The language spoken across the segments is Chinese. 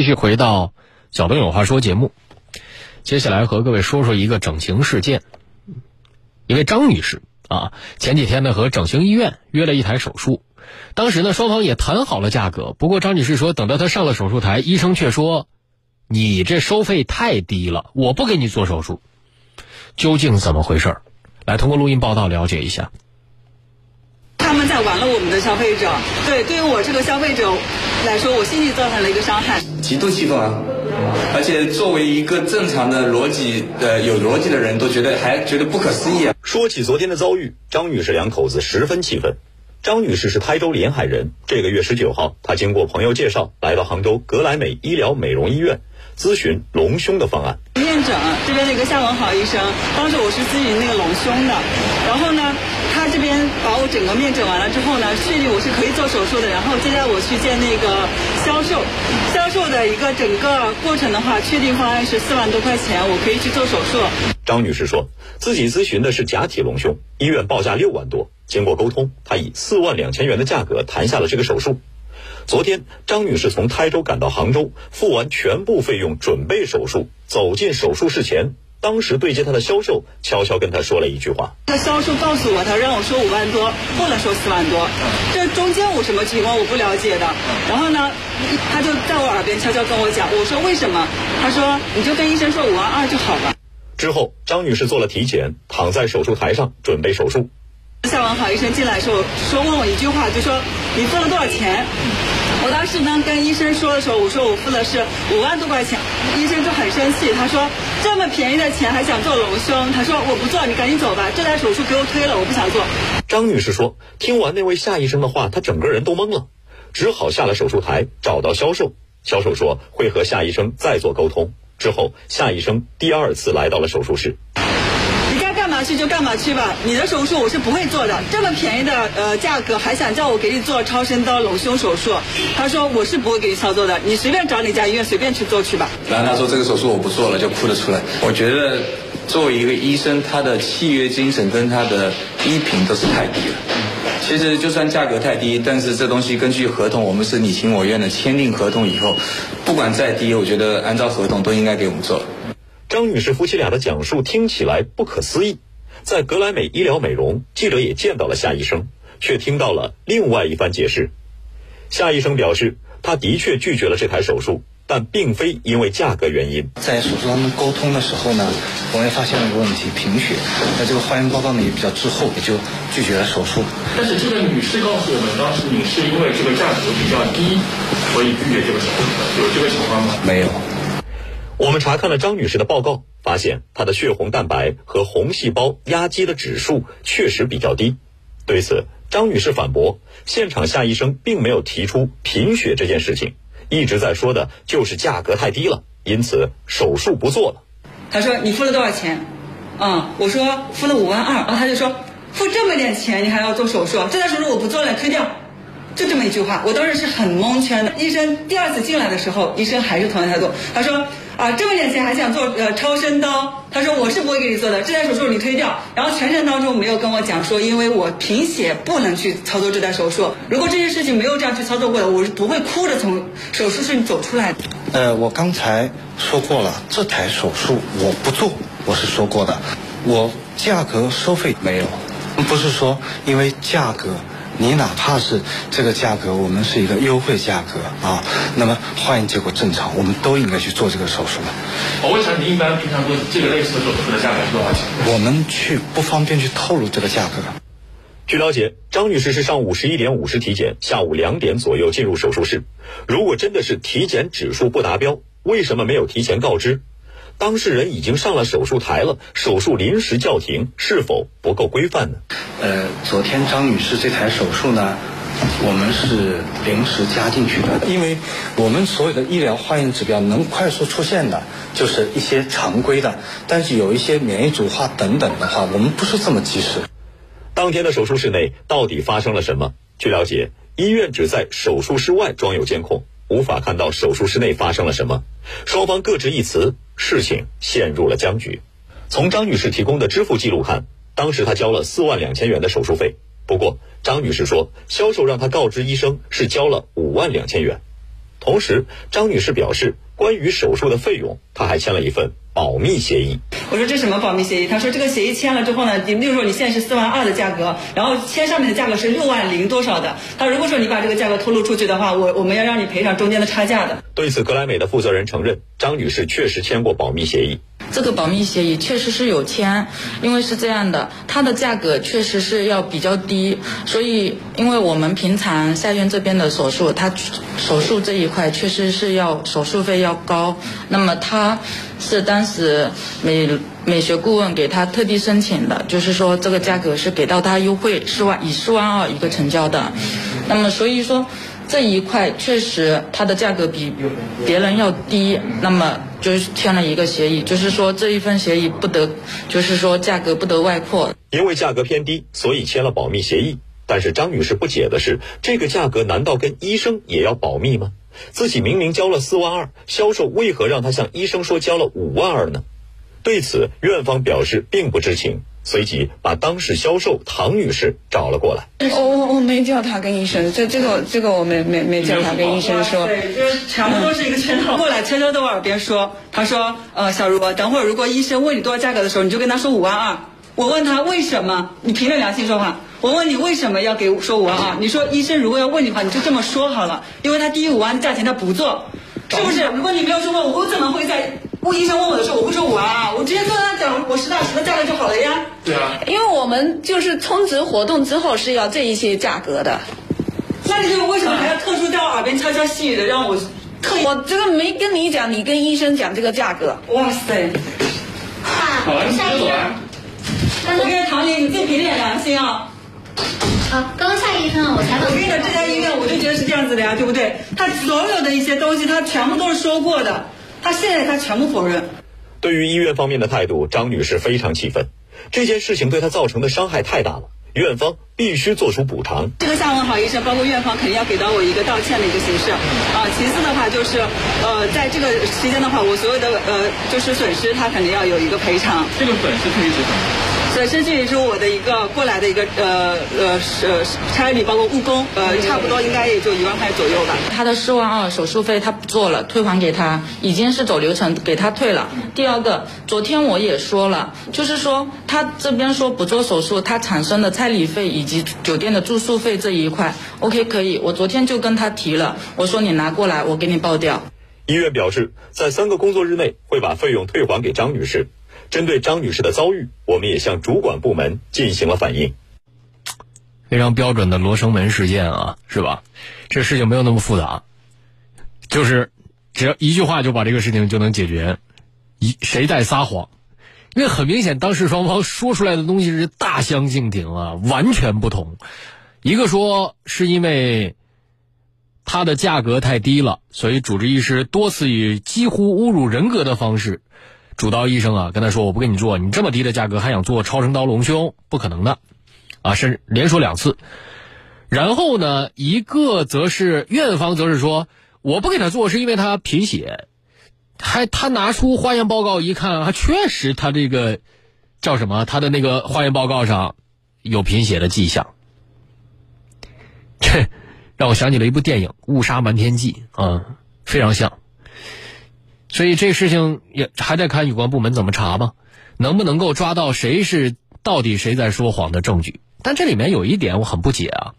继续回到“小东有话说”节目，接下来和各位说说一个整形事件。一位张女士啊，前几天呢和整形医院约了一台手术，当时呢双方也谈好了价格。不过张女士说，等到她上了手术台，医生却说：“你这收费太低了，我不给你做手术。”究竟怎么回事？来通过录音报道了解一下。他们在玩弄我们的消费者，对，对于我这个消费者来说，我心里造成了一个伤害，极度气愤啊！而且作为一个正常的逻辑的有逻辑的人，都觉得还觉得不可思议啊！说起昨天的遭遇，张女士两口子十分气愤。张女士是台州临海人，这个月十九号，她经过朋友介绍，来到杭州格莱美医疗美容医院咨询隆胸的方案。面诊这边的一个夏文豪医生，当时我是咨询那个隆胸的，然后呢。他这边把我整个面诊完了之后呢，确定我是可以做手术的，然后接下来我去见那个销售，销售的一个整个过程的话，确定方案是四万多块钱，我可以去做手术。张女士说自己咨询的是假体隆胸，医院报价六万多，经过沟通，她以四万两千元的价格谈下了这个手术。昨天，张女士从台州赶到杭州，付完全部费用准备手术，走进手术室前。当时对接她的销售悄悄跟她说了一句话：“他销售告诉我，他让我说五万多，不能说四万多。这中间我什么情况我不了解的。然后呢，他就在我耳边悄悄跟我讲，我说为什么？他说你就跟医生说五万二就好了。之后，张女士做了体检，躺在手术台上准备手术。下完好，医生进来的时候说问我一句话，就说你付了多少钱？我当时呢跟医生说的时候，我说我付的是五万多块钱，医生就很生气，他说这么便宜的钱还想做隆胸，他说我不做，你赶紧走吧，这台手术给我推了，我不想做。张女士说，听完那位夏医生的话，她整个人都懵了，只好下了手术台找到销售，销售说会和夏医生再做沟通。之后，夏医生第二次来到了手术室。去就干嘛去吧，你的手术我是不会做的。这么便宜的呃价格，还想叫我给你做超声刀隆胸手术？他说我是不会给你操作的，你随便找哪家医院随便去做去吧。然后他说这个手术我不做了，就哭了出来。我觉得作为一个医生，他的契约精神跟他的医品都是太低了。其实就算价格太低，但是这东西根据合同，我们是你情我愿的，签订合同以后，不管再低，我觉得按照合同都应该给我们做。张女士夫妻俩的讲述听起来不可思议。在格莱美医疗美容，记者也见到了夏医生，却听到了另外一番解释。夏医生表示，他的确拒绝了这台手术，但并非因为价格原因。在手术当中沟通的时候呢，我们也发现了一个问题，贫血。那这个化验报告呢也比较滞后，也就拒绝了手术。但是这个女士告诉我们，当时你是因为这个价格比较低，所以拒绝这个手术的，有这个情况吗？没有。我们查看了张女士的报告，发现她的血红蛋白和红细胞压积的指数确实比较低。对此，张女士反驳，现场夏医生并没有提出贫血这件事情，一直在说的就是价格太低了，因此手术不做了。他说：“你付了多少钱？”嗯，我说付了五万二，然后他就说：“付这么点钱，你还要做手术？这台手术我不做了，推掉。”就这么一句话，我当时是很蒙圈的。医生第二次进来的时候，医生还是同样态度，他说。啊，这么点钱还想做呃超声刀？他说我是不会给你做的，这台手术你推掉。然后全程当中没有跟我讲说，因为我贫血不能去操作这台手术。如果这件事情没有这样去操作过的，我是不会哭着从手术室里走出来的。呃，我刚才说过了，这台手术我不做，我是说过的。我价格收费没有，不是说因为价格。你哪怕是这个价格，我们是一个优惠价格啊，那么化验结果正常，我们都应该去做这个手术的。我问一下，你一般平常做这个类似的手术的价格是多少钱？我们去不方便去透露这个价格。据了解，张女士是上午十一点五十体检，下午两点左右进入手术室。如果真的是体检指数不达标，为什么没有提前告知？当事人已经上了手术台了，手术临时叫停，是否不够规范呢？呃，昨天张女士这台手术呢，我们是临时加进去的，因为我们所有的医疗化验指标能快速出现的，就是一些常规的，但是有一些免疫组化等等的话，我们不是这么及时。当天的手术室内到底发生了什么？据了解，医院只在手术室外装有监控。无法看到手术室内发生了什么，双方各执一词，事情陷入了僵局。从张女士提供的支付记录看，当时她交了四万两千元的手术费。不过，张女士说，销售让她告知医生是交了五万两千元。同时，张女士表示，关于手术的费用，他还签了一份保密协议。我说这什么保密协议？他说这个协议签了之后呢，你比如说你现在是四万二的价格，然后签上面的价格是六万零多少的。他如果说你把这个价格透露出去的话，我我们要让你赔偿中间的差价的。对此，格莱美的负责人承认，张女士确实签过保密协议。这个保密协议确实是有签，因为是这样的，它的价格确实是要比较低，所以因为我们平常下院这边的手术，它手术这一块确实是要手术费要高，那么他是当时美美学顾问给他特地申请的，就是说这个价格是给到他优惠四万以四万二一个成交的，那么所以说这一块确实它的价格比别人要低，那么。就是签了一个协议，就是说这一份协议不得，就是说价格不得外扩。因为价格偏低，所以签了保密协议。但是张女士不解的是，这个价格难道跟医生也要保密吗？自己明明交了四万二，销售为何让她向医生说交了五万二呢？对此，院方表示并不知情。随即把当事销售唐女士找了过来。我我我没叫她跟医生，这这个这个我没没没叫她跟医生说。对，就是全部都是一个圈套。过来悄悄在我耳边说，他说，呃，小茹，等会儿如果医生问你多少价格的时候，你就跟他说五万二。我问他为什么？你凭着良心说话。我问你为什么要给说五万二？你说医生如果要问你的话，你就这么说好了，因为他低于五万的价钱他不做，是不是？如果你没有说过，我怎么会在？问医生问我的时候，我会说我啊，我直接跟他讲我实打实的价格就好了呀。对啊，因为我们就是充值活动之后是要这一些价格的。那你就为什么还要特殊在我耳边悄悄细语的让我特？我这个没跟你讲，你跟医生讲这个价格。哇塞！好了，你先走啊。我跟唐林，你自己凭点良心啊。好，刚刚夏医生，我采访。我跟你讲，这家医院我就觉得是这样子的呀，对不对？他所有的一些东西，他全部都是说过的。他现在他全部否认。对于医院方面的态度，张女士非常气愤。这件事情对她造成的伤害太大了，院方必须做出补偿。这个夏文豪医生，包括院方肯定要给到我一个道歉的一个形式。啊，其次的话就是，呃，在这个期间的话，我所有的呃就是损失，他肯定要有一个赔偿。这个损失可以指什么？损失具体是我的一个过来的一个呃呃是差旅，包括误工，呃差不多应该也就一万块左右吧。他的四万二手术费他不做了，退还给他，已经是走流程给他退了。第二个，昨天我也说了，就是说他这边说不做手术，他产生的差旅费以及酒店的住宿费这一块，OK 可以。我昨天就跟他提了，我说你拿过来，我给你报掉。医院表示，在三个工作日内会把费用退还给张女士。针对张女士的遭遇，我们也向主管部门进行了反映。非常标准的罗生门事件啊，是吧？这事情没有那么复杂，就是只要一句话就把这个事情就能解决。一谁在撒谎？因为很明显，当事双方说出来的东西是大相径庭啊，完全不同。一个说是因为它的价格太低了，所以主治医师多次以几乎侮辱人格的方式。主刀医生啊，跟他说：“我不跟你做，你这么低的价格还想做超声刀隆胸，不可能的，啊，甚至连说两次。然后呢，一个则是院方则是说，我不给他做是因为他贫血，还他拿出化验报告一看，还确实他这个叫什么，他的那个化验报告上有贫血的迹象。这让我想起了一部电影《误杀瞒天记》啊，非常像。”所以这事情也还得看有关部门怎么查吧，能不能够抓到谁是到底谁在说谎的证据？但这里面有一点我很不解啊，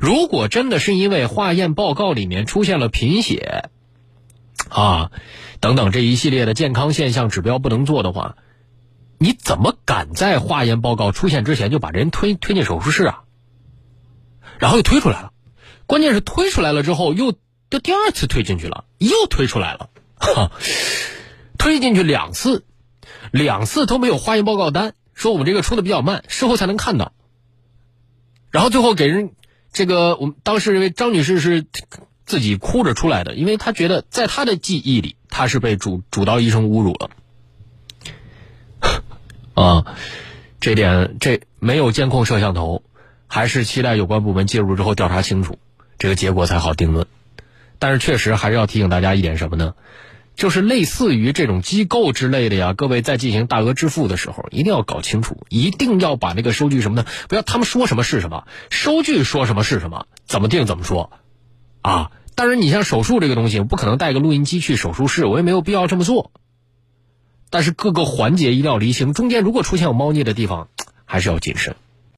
如果真的是因为化验报告里面出现了贫血，啊，等等这一系列的健康现象指标不能做的话，你怎么敢在化验报告出现之前就把人推推进手术室啊？然后又推出来了，关键是推出来了之后又又第二次推进去了，又推出来了。哈，推进去两次，两次都没有化验报告单，说我们这个出的比较慢，事后才能看到。然后最后给人这个，我们当时认为张女士是自己哭着出来的，因为她觉得在她的记忆里，她是被主主刀医生侮辱了。啊，这点这没有监控摄像头，还是期待有关部门介入之后调查清楚，这个结果才好定论。但是确实还是要提醒大家一点什么呢？就是类似于这种机构之类的呀，各位在进行大额支付的时候，一定要搞清楚，一定要把那个收据什么的，不要他们说什么是什么，收据说什么是什么，怎么定怎么说，啊，当然，你像手术这个东西，我不可能带个录音机去手术室，我也没有必要这么做。但是各个环节一定要厘清，中间如果出现有猫腻的地方，还是要谨慎。